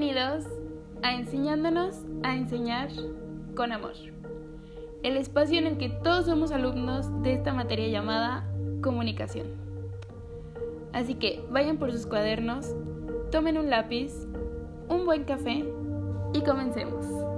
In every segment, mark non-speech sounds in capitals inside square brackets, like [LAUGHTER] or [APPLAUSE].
Bienvenidos a Enseñándonos a Enseñar con Amor, el espacio en el que todos somos alumnos de esta materia llamada comunicación. Así que vayan por sus cuadernos, tomen un lápiz, un buen café y comencemos.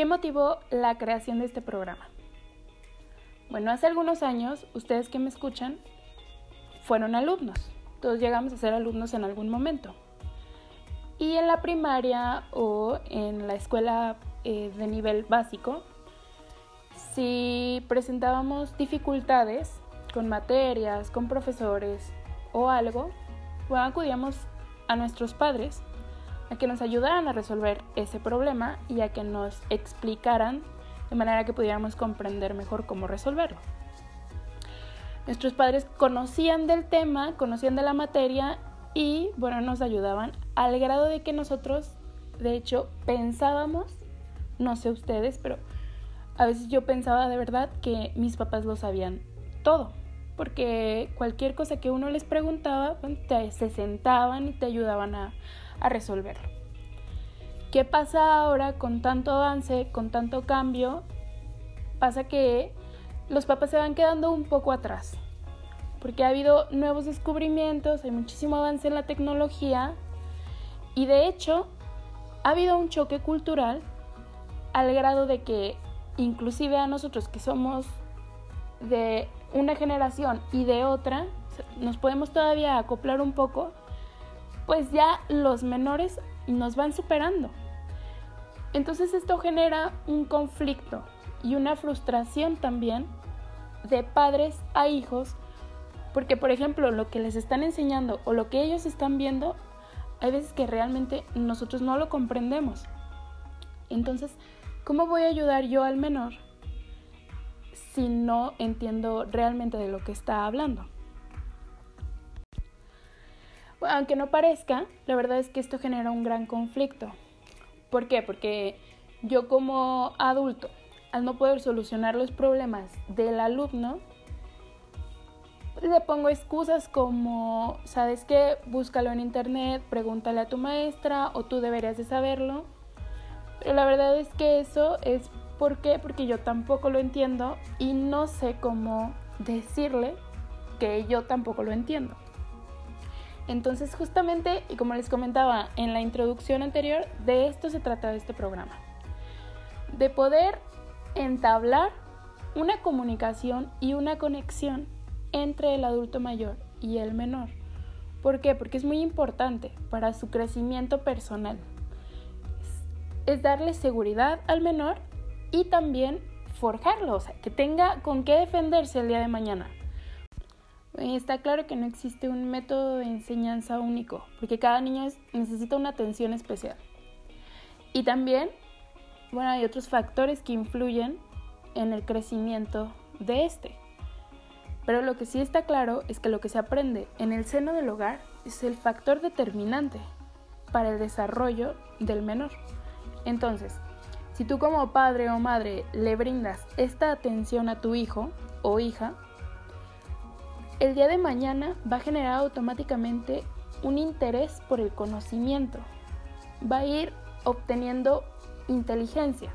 ¿Qué motivó la creación de este programa? Bueno, hace algunos años, ustedes que me escuchan, fueron alumnos. Todos llegamos a ser alumnos en algún momento. Y en la primaria o en la escuela eh, de nivel básico, si presentábamos dificultades con materias, con profesores o algo, bueno, acudíamos a nuestros padres a que nos ayudaran a resolver ese problema y a que nos explicaran de manera que pudiéramos comprender mejor cómo resolverlo. Nuestros padres conocían del tema, conocían de la materia y bueno, nos ayudaban al grado de que nosotros, de hecho, pensábamos, no sé ustedes, pero a veces yo pensaba de verdad que mis papás lo sabían todo, porque cualquier cosa que uno les preguntaba, se sentaban y te ayudaban a, a resolverlo. ¿Qué pasa ahora con tanto avance, con tanto cambio? Pasa que los papás se van quedando un poco atrás, porque ha habido nuevos descubrimientos, hay muchísimo avance en la tecnología y de hecho ha habido un choque cultural al grado de que inclusive a nosotros que somos de una generación y de otra, nos podemos todavía acoplar un poco, pues ya los menores nos van superando. Entonces esto genera un conflicto y una frustración también de padres a hijos, porque por ejemplo lo que les están enseñando o lo que ellos están viendo, hay veces que realmente nosotros no lo comprendemos. Entonces, ¿cómo voy a ayudar yo al menor si no entiendo realmente de lo que está hablando? Aunque no parezca, la verdad es que esto genera un gran conflicto. ¿Por qué? Porque yo como adulto, al no poder solucionar los problemas del alumno, le pongo excusas como, ¿sabes qué? Búscalo en internet, pregúntale a tu maestra o tú deberías de saberlo. Pero la verdad es que eso es. Porque yo tampoco lo entiendo y no sé cómo decirle que yo tampoco lo entiendo. Entonces justamente, y como les comentaba en la introducción anterior, de esto se trata este programa. De poder entablar una comunicación y una conexión entre el adulto mayor y el menor. ¿Por qué? Porque es muy importante para su crecimiento personal. Es darle seguridad al menor y también forjarlo, o sea, que tenga con qué defenderse el día de mañana. Está claro que no existe un método de enseñanza único, porque cada niño necesita una atención especial. Y también, bueno, hay otros factores que influyen en el crecimiento de este. Pero lo que sí está claro es que lo que se aprende en el seno del hogar es el factor determinante para el desarrollo del menor. Entonces, si tú como padre o madre le brindas esta atención a tu hijo o hija, el día de mañana va a generar automáticamente un interés por el conocimiento. Va a ir obteniendo inteligencia.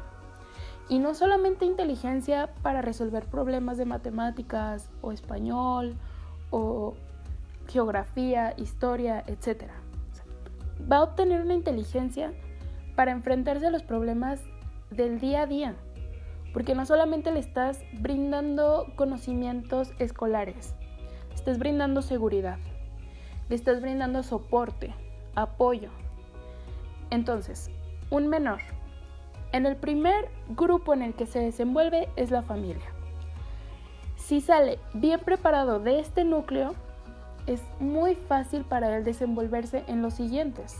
Y no solamente inteligencia para resolver problemas de matemáticas o español o geografía, historia, etc. Va a obtener una inteligencia para enfrentarse a los problemas del día a día, porque no solamente le estás brindando conocimientos escolares, estás brindando seguridad, le estás brindando soporte, apoyo. Entonces, un menor en el primer grupo en el que se desenvuelve es la familia. Si sale bien preparado de este núcleo, es muy fácil para él desenvolverse en los siguientes.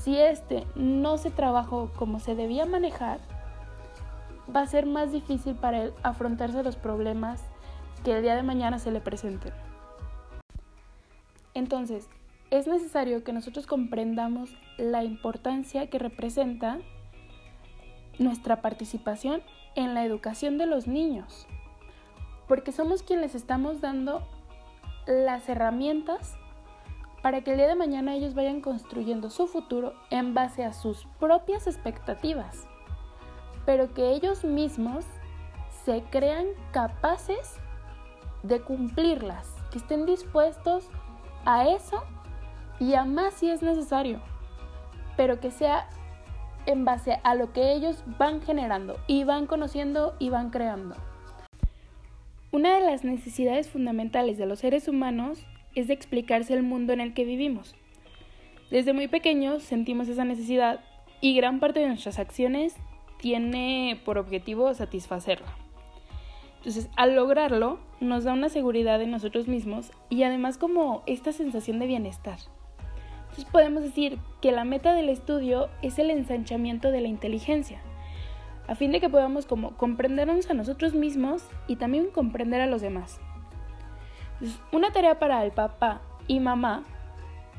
Si este no se trabajó como se debía manejar, va a ser más difícil para él afrontarse los problemas que el día de mañana se le presenten. Entonces, es necesario que nosotros comprendamos la importancia que representa nuestra participación en la educación de los niños, porque somos quienes estamos dando las herramientas para que el día de mañana ellos vayan construyendo su futuro en base a sus propias expectativas, pero que ellos mismos se crean capaces de cumplirlas, que estén dispuestos a eso y a más si es necesario, pero que sea en base a lo que ellos van generando y van conociendo y van creando. Una de las necesidades fundamentales de los seres humanos es de explicarse el mundo en el que vivimos. Desde muy pequeños sentimos esa necesidad y gran parte de nuestras acciones tiene por objetivo satisfacerla. Entonces, al lograrlo, nos da una seguridad en nosotros mismos y además como esta sensación de bienestar. Entonces podemos decir que la meta del estudio es el ensanchamiento de la inteligencia, a fin de que podamos como comprendernos a nosotros mismos y también comprender a los demás. una tarea para el papá y mamá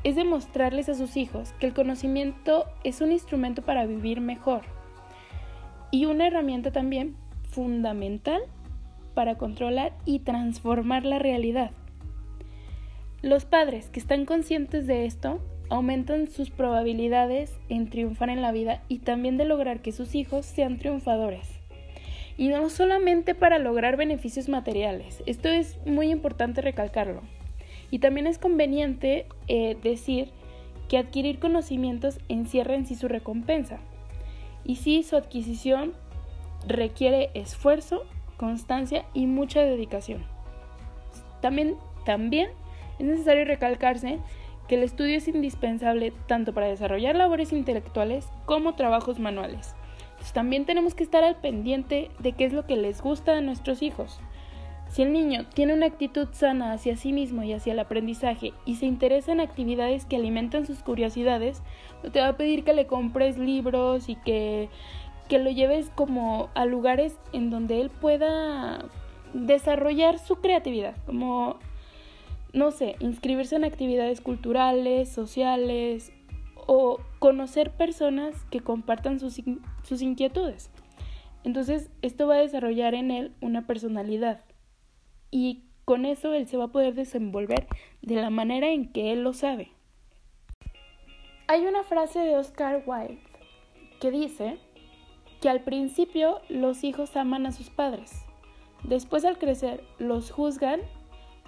es demostrarles a sus hijos que el conocimiento es un instrumento para vivir mejor y una herramienta también fundamental para controlar y transformar la realidad. Los padres que están conscientes de esto aumentan sus probabilidades en triunfar en la vida y también de lograr que sus hijos sean triunfadores. Y no solamente para lograr beneficios materiales, esto es muy importante recalcarlo. Y también es conveniente eh, decir que adquirir conocimientos encierra en sí su recompensa. Y sí, su adquisición requiere esfuerzo, constancia y mucha dedicación. También, también es necesario recalcarse que el estudio es indispensable tanto para desarrollar labores intelectuales como trabajos manuales. también tenemos que estar al pendiente de qué es lo que les gusta a nuestros hijos. Si el niño tiene una actitud sana hacia sí mismo y hacia el aprendizaje y se interesa en actividades que alimentan sus curiosidades, no te va a pedir que le compres libros y que, que lo lleves como a lugares en donde él pueda desarrollar su creatividad, como no sé, inscribirse en actividades culturales, sociales o conocer personas que compartan sus, sus inquietudes. Entonces, esto va a desarrollar en él una personalidad y con eso él se va a poder desenvolver de la manera en que él lo sabe. Hay una frase de Oscar Wilde que dice que al principio los hijos aman a sus padres, después al crecer los juzgan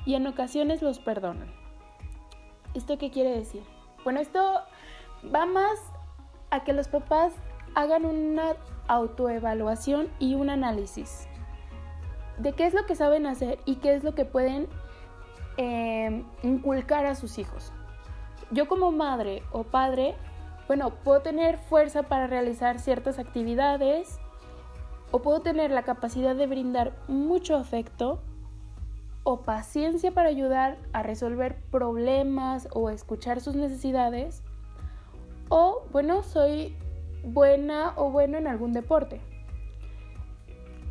y en ocasiones los perdonan. ¿Esto qué quiere decir? Bueno, esto va más a que los papás hagan una autoevaluación y un análisis de qué es lo que saben hacer y qué es lo que pueden em, inculcar a sus hijos. Yo como madre o padre, bueno, puedo tener fuerza para realizar ciertas actividades o puedo tener la capacidad de brindar mucho afecto o paciencia para ayudar a resolver problemas o escuchar sus necesidades. O, bueno, soy buena o bueno en algún deporte.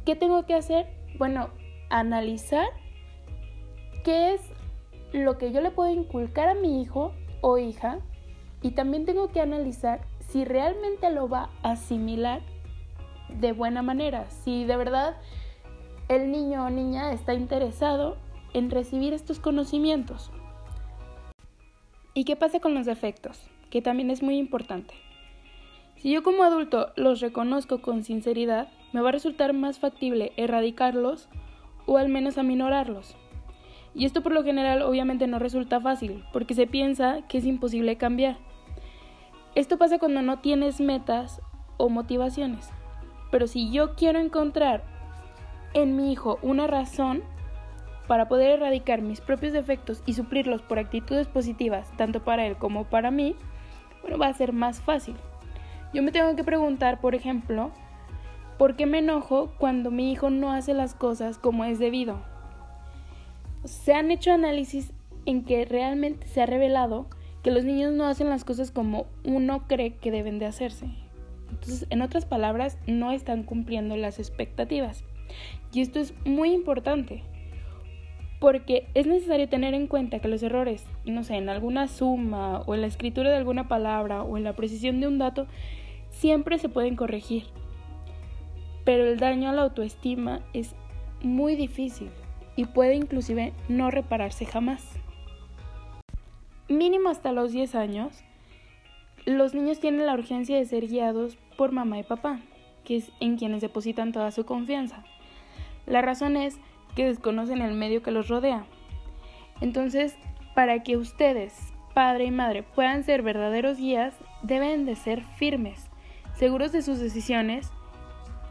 ¿Qué tengo que hacer? Bueno, analizar qué es lo que yo le puedo inculcar a mi hijo o hija y también tengo que analizar si realmente lo va a asimilar de buena manera, si de verdad el niño o niña está interesado en recibir estos conocimientos. ¿Y qué pasa con los defectos? Que también es muy importante. Si yo como adulto los reconozco con sinceridad, me va a resultar más factible erradicarlos o al menos aminorarlos. Y esto por lo general obviamente no resulta fácil, porque se piensa que es imposible cambiar. Esto pasa cuando no tienes metas o motivaciones. Pero si yo quiero encontrar en mi hijo una razón para poder erradicar mis propios defectos y suplirlos por actitudes positivas, tanto para él como para mí, bueno, va a ser más fácil. Yo me tengo que preguntar, por ejemplo, ¿por qué me enojo cuando mi hijo no hace las cosas como es debido? Se han hecho análisis en que realmente se ha revelado que los niños no hacen las cosas como uno cree que deben de hacerse. Entonces, en otras palabras, no están cumpliendo las expectativas. Y esto es muy importante, porque es necesario tener en cuenta que los errores, no sé, en alguna suma o en la escritura de alguna palabra o en la precisión de un dato, siempre se pueden corregir. Pero el daño a la autoestima es muy difícil y puede inclusive no repararse jamás. Mínimo hasta los 10 años, los niños tienen la urgencia de ser guiados por mamá y papá, que es en quienes depositan toda su confianza. La razón es que desconocen el medio que los rodea. Entonces, para que ustedes, padre y madre, puedan ser verdaderos guías, deben de ser firmes, seguros de sus decisiones,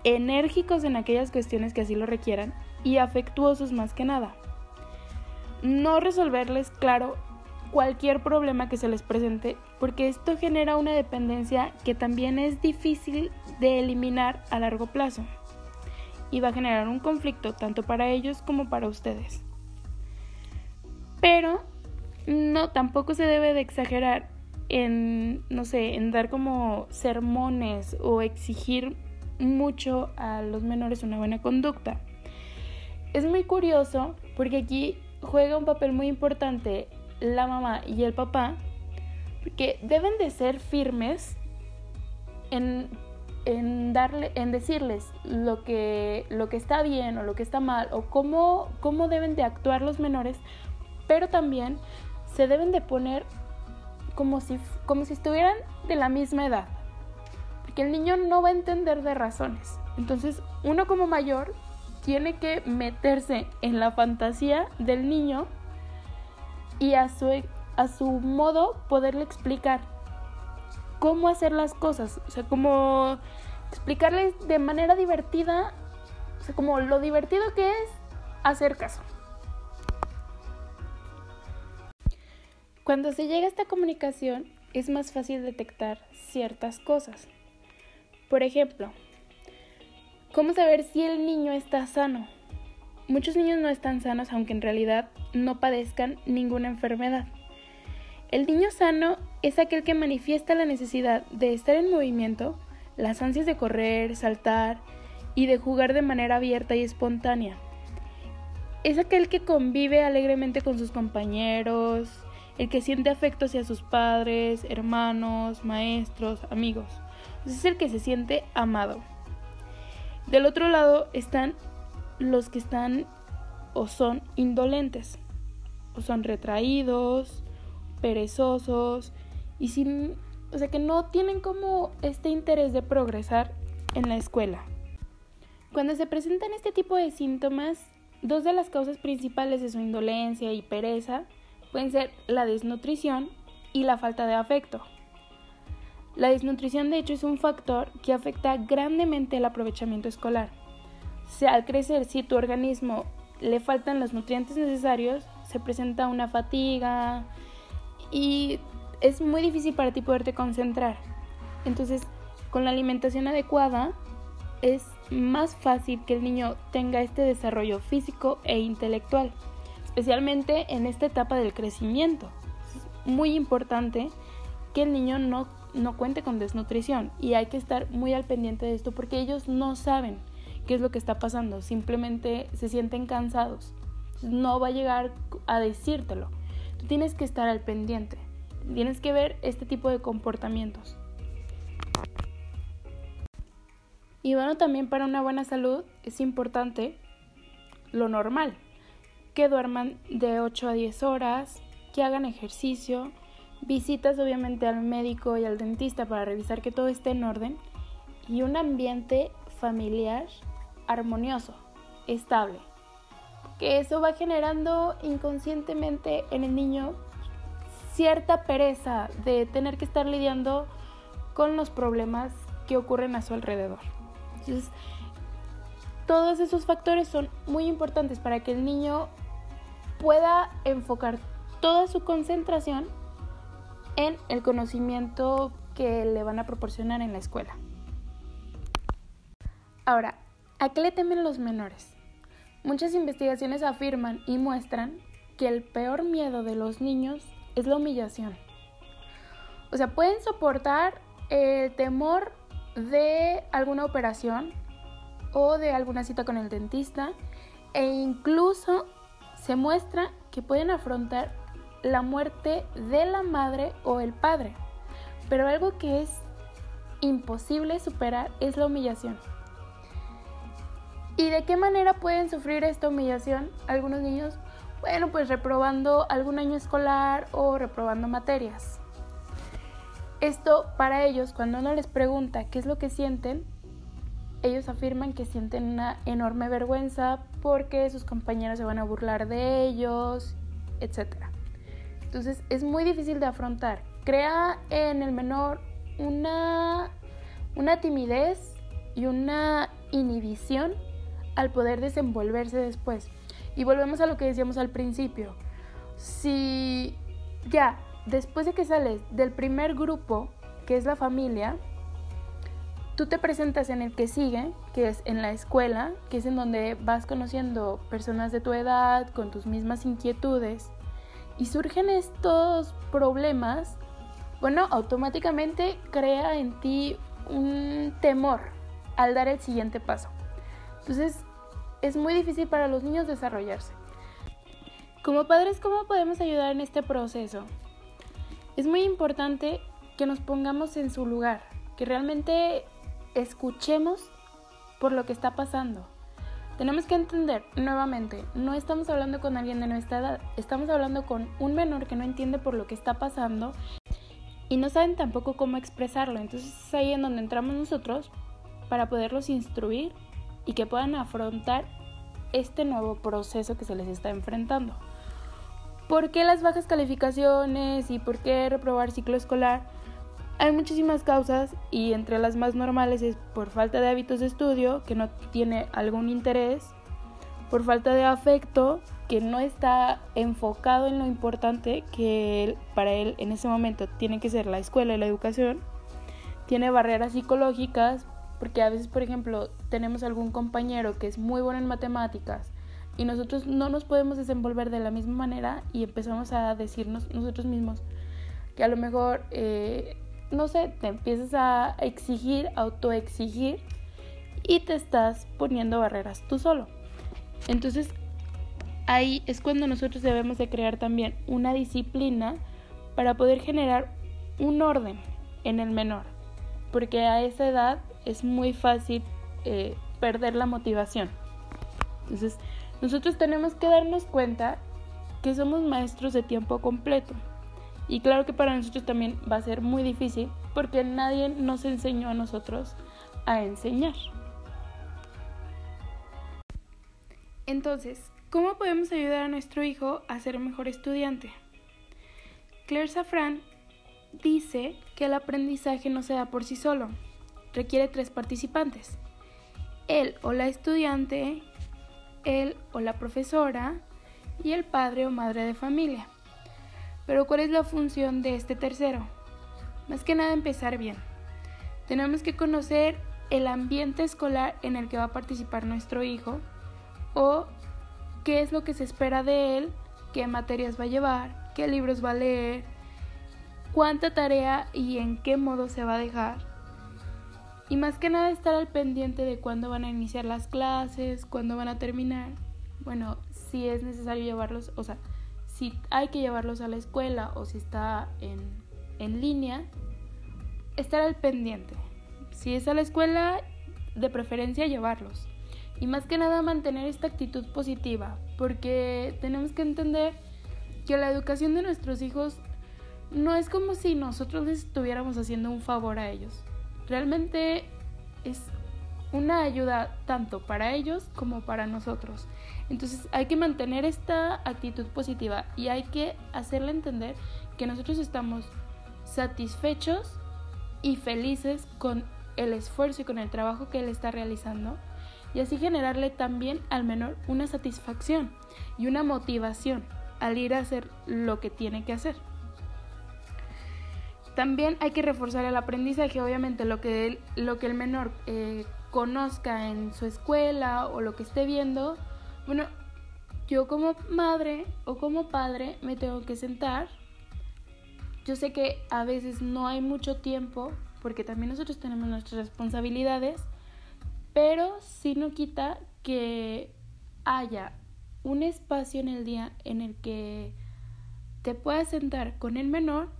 enérgicos en aquellas cuestiones que así lo requieran y afectuosos más que nada. No resolverles, claro, cualquier problema que se les presente, porque esto genera una dependencia que también es difícil de eliminar a largo plazo y va a generar un conflicto tanto para ellos como para ustedes. Pero no, tampoco se debe de exagerar en, no sé, en dar como sermones o exigir mucho a los menores una buena conducta. Es muy curioso porque aquí juega un papel muy importante la mamá y el papá, porque deben de ser firmes en, darle, en decirles lo que, lo que está bien o lo que está mal o cómo, cómo deben de actuar los menores, pero también se deben de poner como si, como si estuvieran de la misma edad, porque el niño no va a entender de razones. Entonces, uno como mayor tiene que meterse en la fantasía del niño y a su, a su modo poderle explicar cómo hacer las cosas, o sea, como explicarles de manera divertida, o sea, como lo divertido que es hacer caso. Cuando se llega a esta comunicación es más fácil detectar ciertas cosas. Por ejemplo, ¿cómo saber si el niño está sano? Muchos niños no están sanos aunque en realidad no padezcan ninguna enfermedad. El niño sano es aquel que manifiesta la necesidad de estar en movimiento, las ansias de correr, saltar y de jugar de manera abierta y espontánea. Es aquel que convive alegremente con sus compañeros, el que siente afecto hacia sus padres, hermanos, maestros, amigos. Es el que se siente amado. Del otro lado están los que están o son indolentes, o son retraídos, perezosos y sin, o sea que no tienen como este interés de progresar en la escuela. Cuando se presentan este tipo de síntomas, dos de las causas principales de su indolencia y pereza pueden ser la desnutrición y la falta de afecto. La desnutrición de hecho es un factor que afecta grandemente el aprovechamiento escolar si al crecer, si tu organismo le faltan los nutrientes necesarios, se presenta una fatiga y es muy difícil para ti poderte concentrar. Entonces, con la alimentación adecuada es más fácil que el niño tenga este desarrollo físico e intelectual, especialmente en esta etapa del crecimiento. Es muy importante que el niño no, no cuente con desnutrición y hay que estar muy al pendiente de esto porque ellos no saben qué es lo que está pasando, simplemente se sienten cansados. No va a llegar a decírtelo. Tú tienes que estar al pendiente. Tienes que ver este tipo de comportamientos. Y bueno, también para una buena salud es importante lo normal. Que duerman de 8 a 10 horas, que hagan ejercicio, visitas obviamente al médico y al dentista para revisar que todo esté en orden y un ambiente familiar armonioso, estable. Que eso va generando inconscientemente en el niño cierta pereza de tener que estar lidiando con los problemas que ocurren a su alrededor. Entonces, todos esos factores son muy importantes para que el niño pueda enfocar toda su concentración en el conocimiento que le van a proporcionar en la escuela. Ahora, ¿a qué le temen los menores? Muchas investigaciones afirman y muestran que el peor miedo de los niños es la humillación. O sea, pueden soportar el temor de alguna operación o de alguna cita con el dentista e incluso se muestra que pueden afrontar la muerte de la madre o el padre. Pero algo que es imposible superar es la humillación. ¿Y de qué manera pueden sufrir esta humillación algunos niños? Bueno, pues reprobando algún año escolar o reprobando materias. Esto para ellos, cuando uno les pregunta qué es lo que sienten, ellos afirman que sienten una enorme vergüenza porque sus compañeros se van a burlar de ellos, etc. Entonces es muy difícil de afrontar. Crea en el menor una, una timidez y una inhibición al poder desenvolverse después. Y volvemos a lo que decíamos al principio. Si ya, después de que sales del primer grupo, que es la familia, tú te presentas en el que sigue, que es en la escuela, que es en donde vas conociendo personas de tu edad, con tus mismas inquietudes, y surgen estos problemas, bueno, automáticamente crea en ti un temor al dar el siguiente paso. Entonces, es muy difícil para los niños desarrollarse. Como padres, ¿cómo podemos ayudar en este proceso? Es muy importante que nos pongamos en su lugar, que realmente escuchemos por lo que está pasando. Tenemos que entender nuevamente, no estamos hablando con alguien de nuestra edad, estamos hablando con un menor que no entiende por lo que está pasando y no saben tampoco cómo expresarlo. Entonces es ahí en donde entramos nosotros para poderlos instruir y que puedan afrontar este nuevo proceso que se les está enfrentando. ¿Por qué las bajas calificaciones y por qué reprobar ciclo escolar? Hay muchísimas causas y entre las más normales es por falta de hábitos de estudio, que no tiene algún interés, por falta de afecto, que no está enfocado en lo importante que para él en ese momento tiene que ser la escuela y la educación, tiene barreras psicológicas porque a veces, por ejemplo, tenemos algún compañero que es muy bueno en matemáticas y nosotros no nos podemos desenvolver de la misma manera y empezamos a decirnos nosotros mismos que a lo mejor, eh, no sé, te empiezas a exigir, autoexigir y te estás poniendo barreras tú solo. Entonces, ahí es cuando nosotros debemos de crear también una disciplina para poder generar un orden en el menor, porque a esa edad es muy fácil eh, perder la motivación. Entonces, nosotros tenemos que darnos cuenta que somos maestros de tiempo completo. Y claro que para nosotros también va a ser muy difícil porque nadie nos enseñó a nosotros a enseñar. Entonces, ¿cómo podemos ayudar a nuestro hijo a ser mejor estudiante? Claire Safran dice que el aprendizaje no se da por sí solo, requiere tres participantes. Él o la estudiante, él o la profesora y el padre o madre de familia. Pero ¿cuál es la función de este tercero? Más que nada empezar bien. Tenemos que conocer el ambiente escolar en el que va a participar nuestro hijo o qué es lo que se espera de él, qué materias va a llevar, qué libros va a leer, cuánta tarea y en qué modo se va a dejar y más que nada estar al pendiente de cuándo van a iniciar las clases, cuándo van a terminar. Bueno, si es necesario llevarlos, o sea, si hay que llevarlos a la escuela o si está en, en línea, estar al pendiente. Si es a la escuela, de preferencia llevarlos. Y más que nada mantener esta actitud positiva, porque tenemos que entender que la educación de nuestros hijos no es como si nosotros les estuviéramos haciendo un favor a ellos. Realmente es una ayuda tanto para ellos como para nosotros. Entonces hay que mantener esta actitud positiva y hay que hacerle entender que nosotros estamos satisfechos y felices con el esfuerzo y con el trabajo que él está realizando y así generarle también al menor una satisfacción y una motivación al ir a hacer lo que tiene que hacer. También hay que reforzar el aprendizaje, obviamente lo que, lo que el menor eh, conozca en su escuela o lo que esté viendo. Bueno, yo como madre o como padre me tengo que sentar. Yo sé que a veces no hay mucho tiempo porque también nosotros tenemos nuestras responsabilidades, pero sí no quita que haya un espacio en el día en el que te puedas sentar con el menor,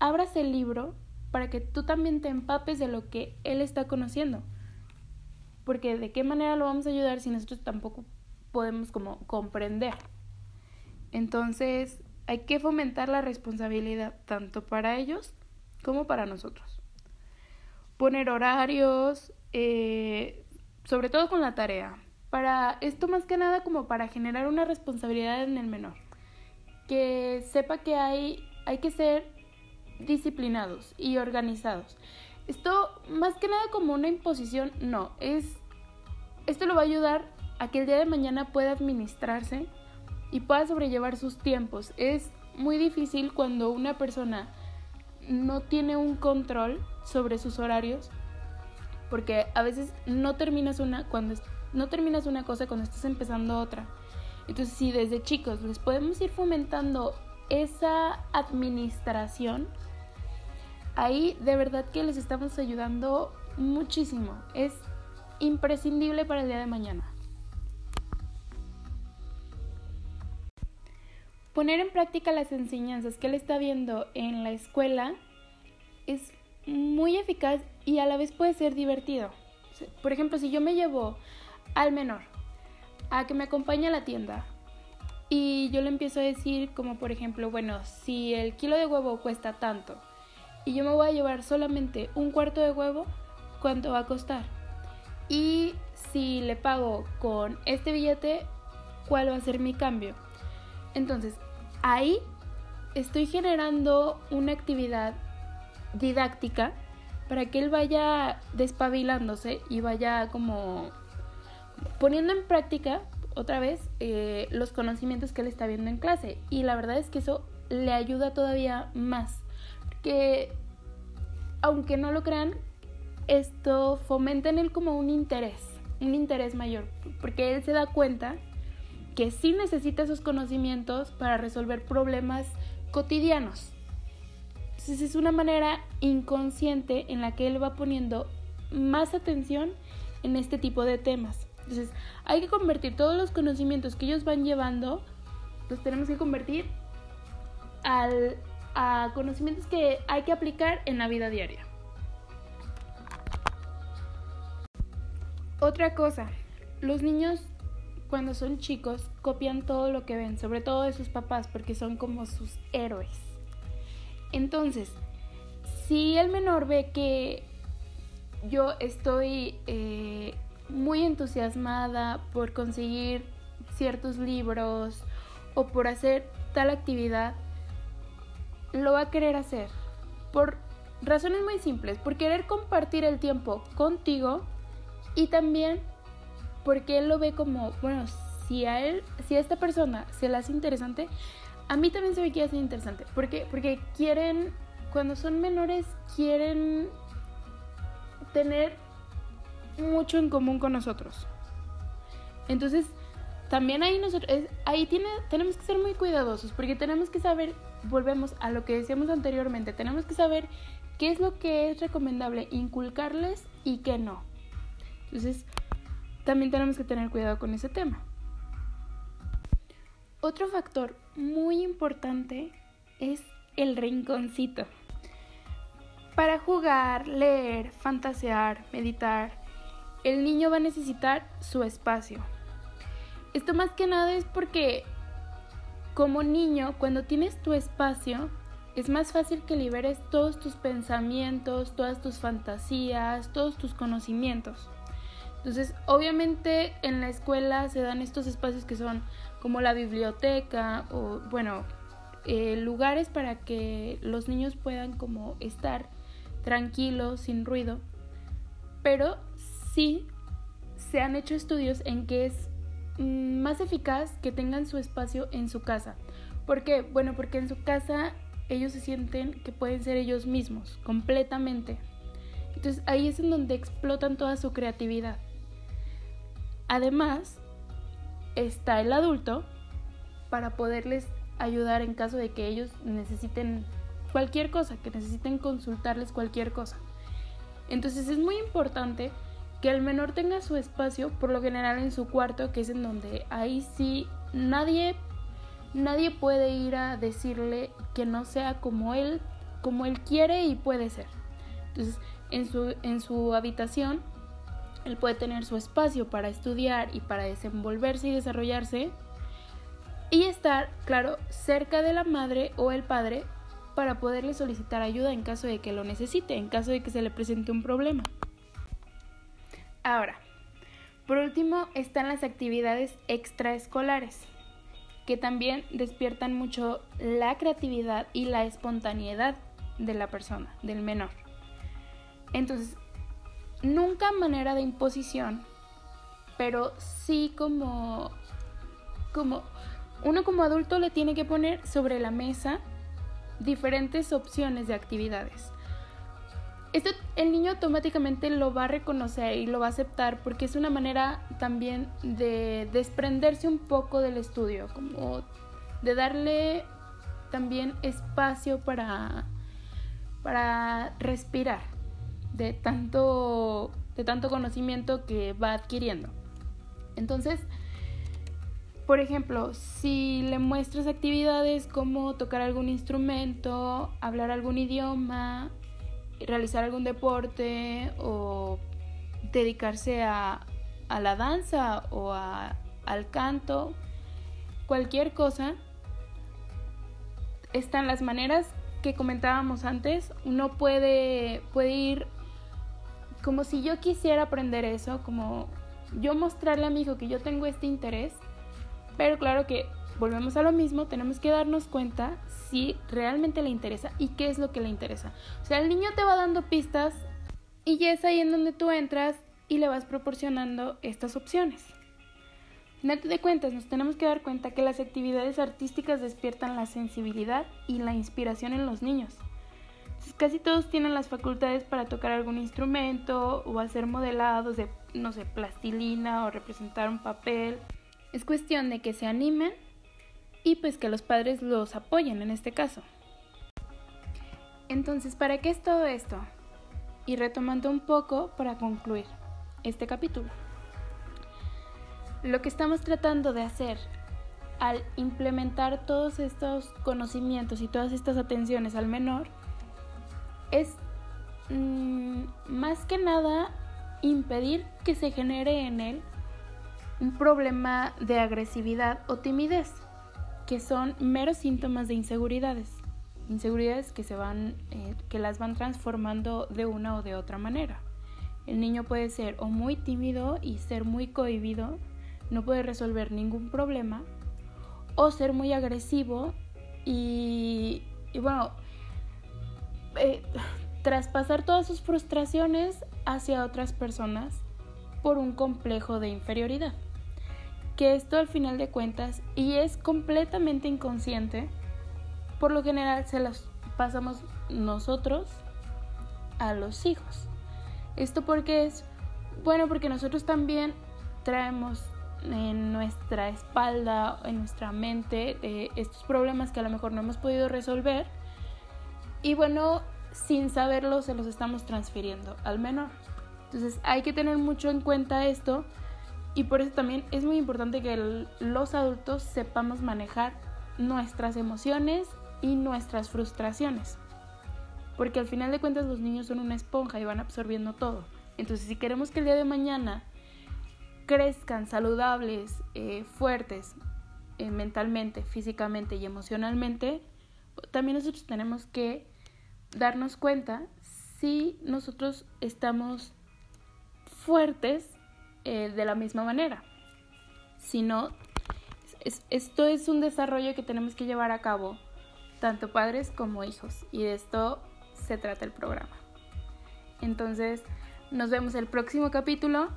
abras el libro para que tú también te empapes de lo que él está conociendo. Porque de qué manera lo vamos a ayudar si nosotros tampoco podemos como comprender. Entonces hay que fomentar la responsabilidad tanto para ellos como para nosotros. Poner horarios, eh, sobre todo con la tarea. Para esto más que nada como para generar una responsabilidad en el menor. Que sepa que hay, hay que ser disciplinados y organizados. Esto más que nada como una imposición, no, es esto lo va a ayudar a que el día de mañana pueda administrarse y pueda sobrellevar sus tiempos. Es muy difícil cuando una persona no tiene un control sobre sus horarios porque a veces no terminas una cuando no terminas una cosa cuando estás empezando otra. Entonces, si desde chicos les podemos ir fomentando esa administración, ahí de verdad que les estamos ayudando muchísimo. Es imprescindible para el día de mañana. Poner en práctica las enseñanzas que él está viendo en la escuela es muy eficaz y a la vez puede ser divertido. Por ejemplo, si yo me llevo al menor a que me acompañe a la tienda y yo le empiezo a decir como por ejemplo, bueno, si el kilo de huevo cuesta tanto y yo me voy a llevar solamente un cuarto de huevo, ¿cuánto va a costar? Y si le pago con este billete, ¿cuál va a ser mi cambio? Entonces, ahí estoy generando una actividad didáctica para que él vaya despabilándose y vaya como poniendo en práctica otra vez eh, los conocimientos que él está viendo en clase. Y la verdad es que eso le ayuda todavía más. Porque aunque no lo crean, esto fomenta en él como un interés, un interés mayor. Porque él se da cuenta que sí necesita esos conocimientos para resolver problemas cotidianos. Entonces es una manera inconsciente en la que él va poniendo más atención en este tipo de temas. Entonces hay que convertir todos los conocimientos que ellos van llevando, los tenemos que convertir al, a conocimientos que hay que aplicar en la vida diaria. Otra cosa, los niños cuando son chicos copian todo lo que ven, sobre todo de sus papás, porque son como sus héroes. Entonces, si el menor ve que yo estoy eh, muy entusiasmada por conseguir ciertos libros o por hacer tal actividad, lo va a querer hacer. Por razones muy simples, por querer compartir el tiempo contigo y también porque él lo ve como, bueno, si a él, si a esta persona se le hace interesante, a mí también se me quiere hacer interesante. ¿Por qué? Porque quieren, cuando son menores, quieren tener mucho en común con nosotros. Entonces, también ahí nosotros, ahí tiene, tenemos que ser muy cuidadosos porque tenemos que saber, volvemos a lo que decíamos anteriormente, tenemos que saber qué es lo que es recomendable inculcarles y qué no. Entonces, también tenemos que tener cuidado con ese tema. Otro factor muy importante es el rinconcito. Para jugar, leer, fantasear, meditar, el niño va a necesitar su espacio. Esto más que nada es porque como niño, cuando tienes tu espacio, es más fácil que liberes todos tus pensamientos, todas tus fantasías, todos tus conocimientos. Entonces, obviamente en la escuela se dan estos espacios que son como la biblioteca o, bueno, eh, lugares para que los niños puedan como estar tranquilos, sin ruido. Pero sí se han hecho estudios en que es más eficaz que tengan su espacio en su casa. ¿Por qué? Bueno, porque en su casa ellos se sienten que pueden ser ellos mismos, completamente. Entonces ahí es en donde explotan toda su creatividad. Además, está el adulto para poderles ayudar en caso de que ellos necesiten cualquier cosa, que necesiten consultarles cualquier cosa. Entonces es muy importante que el menor tenga su espacio, por lo general en su cuarto, que es en donde ahí sí nadie nadie puede ir a decirle que no sea como él, como él quiere y puede ser. Entonces, en su, en su habitación, él puede tener su espacio para estudiar y para desenvolverse y desarrollarse y estar, claro, cerca de la madre o el padre para poderle solicitar ayuda en caso de que lo necesite, en caso de que se le presente un problema. Ahora, por último están las actividades extraescolares que también despiertan mucho la creatividad y la espontaneidad de la persona, del menor. Entonces, nunca manera de imposición, pero sí como, como uno como adulto le tiene que poner sobre la mesa diferentes opciones de actividades. Esto el niño automáticamente lo va a reconocer y lo va a aceptar porque es una manera también de desprenderse un poco del estudio, como de darle también espacio para, para respirar de tanto, de tanto conocimiento que va adquiriendo. Entonces, por ejemplo, si le muestras actividades como tocar algún instrumento, hablar algún idioma, realizar algún deporte o dedicarse a, la danza o al canto, cualquier cosa, están las maneras que comentábamos antes. Uno puede, puede ir como si yo quisiera aprender eso, como yo mostrarle a mi hijo que yo tengo este interés, pero claro que volvemos a lo mismo, tenemos que darnos cuenta si realmente le interesa y qué es lo que le interesa. O sea, el niño te va dando pistas y ya es ahí en donde tú entras y le vas proporcionando estas opciones. Final de cuentas, nos tenemos que dar cuenta que las actividades artísticas despiertan la sensibilidad y la inspiración en los niños. casi todos tienen las facultades para tocar algún instrumento o hacer modelados de, no sé, plastilina o representar un papel. Es cuestión de que se animen y pues que los padres los apoyen en este caso. Entonces, ¿para qué es todo esto? Y retomando un poco para concluir este capítulo. Lo que estamos tratando de hacer al implementar todos estos conocimientos y todas estas atenciones al menor es mm, más que nada impedir que se genere en él un problema de agresividad o timidez que son meros síntomas de inseguridades. Inseguridades que se van, eh, que las van transformando de una o de otra manera. El niño puede ser o muy tímido y ser muy cohibido, no puede resolver ningún problema, o ser muy agresivo y, bueno, eh, traspasar todas sus frustraciones hacia otras personas por un complejo de inferioridad que esto al final de cuentas, y es completamente inconsciente, por lo general se las pasamos nosotros a los hijos. Esto porque es, bueno, porque nosotros también traemos en nuestra espalda, en nuestra mente, eh, estos problemas que a lo mejor no hemos podido resolver. Y bueno, sin saberlo, se los estamos transfiriendo al menor. Entonces hay que tener mucho en cuenta esto y por eso también es muy importante que los adultos sepamos manejar nuestras emociones y nuestras frustraciones. Porque al final de cuentas los niños son una esponja y van absorbiendo todo. Entonces si queremos que el día de mañana crezcan saludables, eh, fuertes, eh, mentalmente, físicamente y emocionalmente, también nosotros tenemos que darnos cuenta si nosotros estamos fuertes eh, de la misma manera. Si no, esto es un desarrollo que tenemos que llevar a cabo, tanto padres como hijos, y de esto se trata el programa. Entonces, nos vemos el próximo capítulo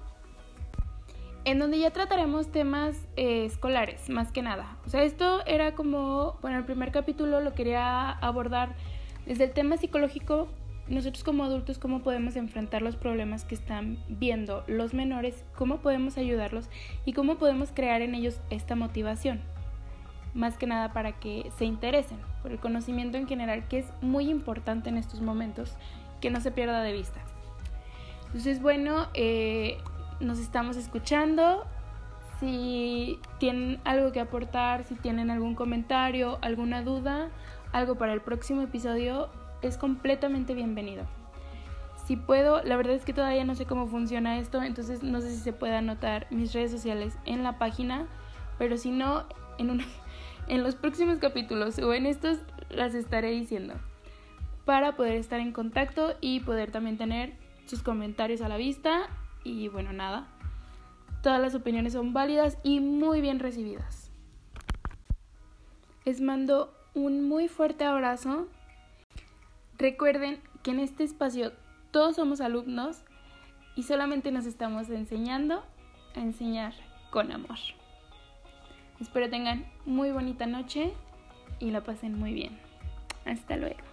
en donde ya trataremos temas eh, escolares, más que nada. O sea, esto era como, bueno, el primer capítulo lo quería abordar desde el tema psicológico, nosotros como adultos, cómo podemos enfrentar los problemas que están viendo los menores, cómo podemos ayudarlos y cómo podemos crear en ellos esta motivación. Más que nada para que se interesen por el conocimiento en general, que es muy importante en estos momentos, que no se pierda de vista. Entonces, bueno, eh, nos estamos escuchando. Si tienen algo que aportar, si tienen algún comentario, alguna duda, algo para el próximo episodio, es completamente bienvenido. Si puedo, la verdad es que todavía no sé cómo funciona esto, entonces no sé si se puede anotar mis redes sociales en la página, pero si no, en, [LAUGHS] en los próximos capítulos o en estos las estaré diciendo para poder estar en contacto y poder también tener sus comentarios a la vista y bueno, nada. Todas las opiniones son válidas y muy bien recibidas. Les mando un muy fuerte abrazo. Recuerden que en este espacio todos somos alumnos y solamente nos estamos enseñando a enseñar con amor. Espero tengan muy bonita noche y la pasen muy bien. Hasta luego.